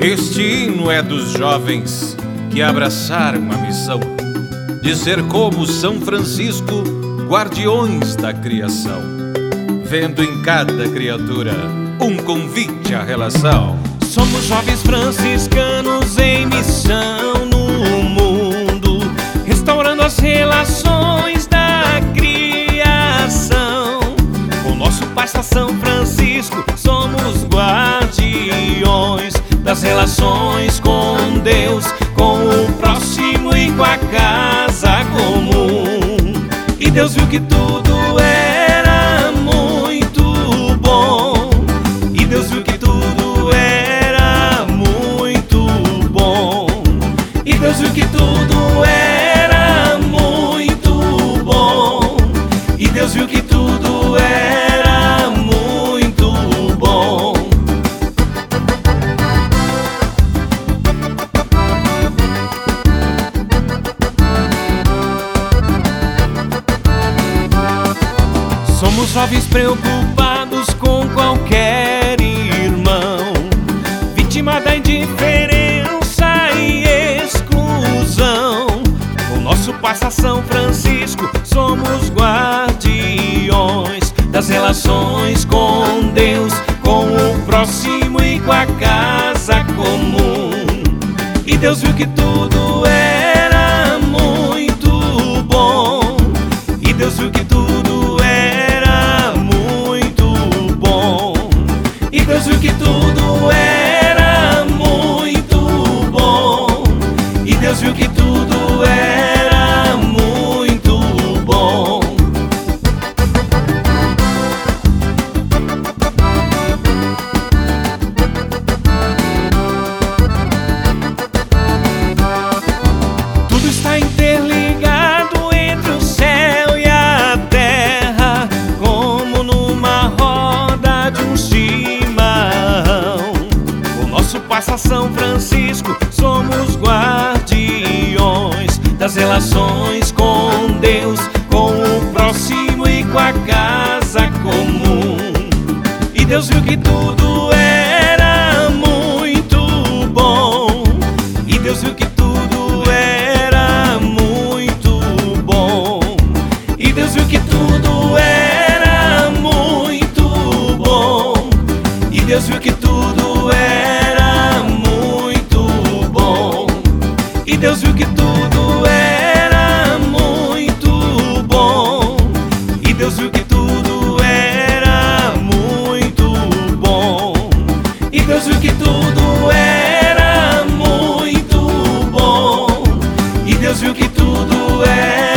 Este hino é dos jovens que abraçaram a missão de ser como São Francisco, guardiões da criação, vendo em cada criatura um convite à relação. Somos jovens franciscanos em missão das relações com Deus, com o próximo e com a casa comum. E Deus viu que tudo era muito bom. E Deus viu que tudo era muito bom. E Deus viu que tudo era muito bom. E Deus viu que Somos jovens preocupados com qualquer irmão, vítima da indiferença e exclusão. Com nosso Passa São Francisco, somos guardiões das relações com Deus, com o próximo e com a casa comum. E Deus viu que tudo era Passa São Francisco, somos guardiões das relações com Deus, com o próximo e com a casa comum. E Deus viu que tudo era muito bom. E Deus viu que Deus viu que tudo era muito bom. E Deus viu que tudo era muito bom. E Deus viu que tudo era muito bom. E Deus viu que tudo era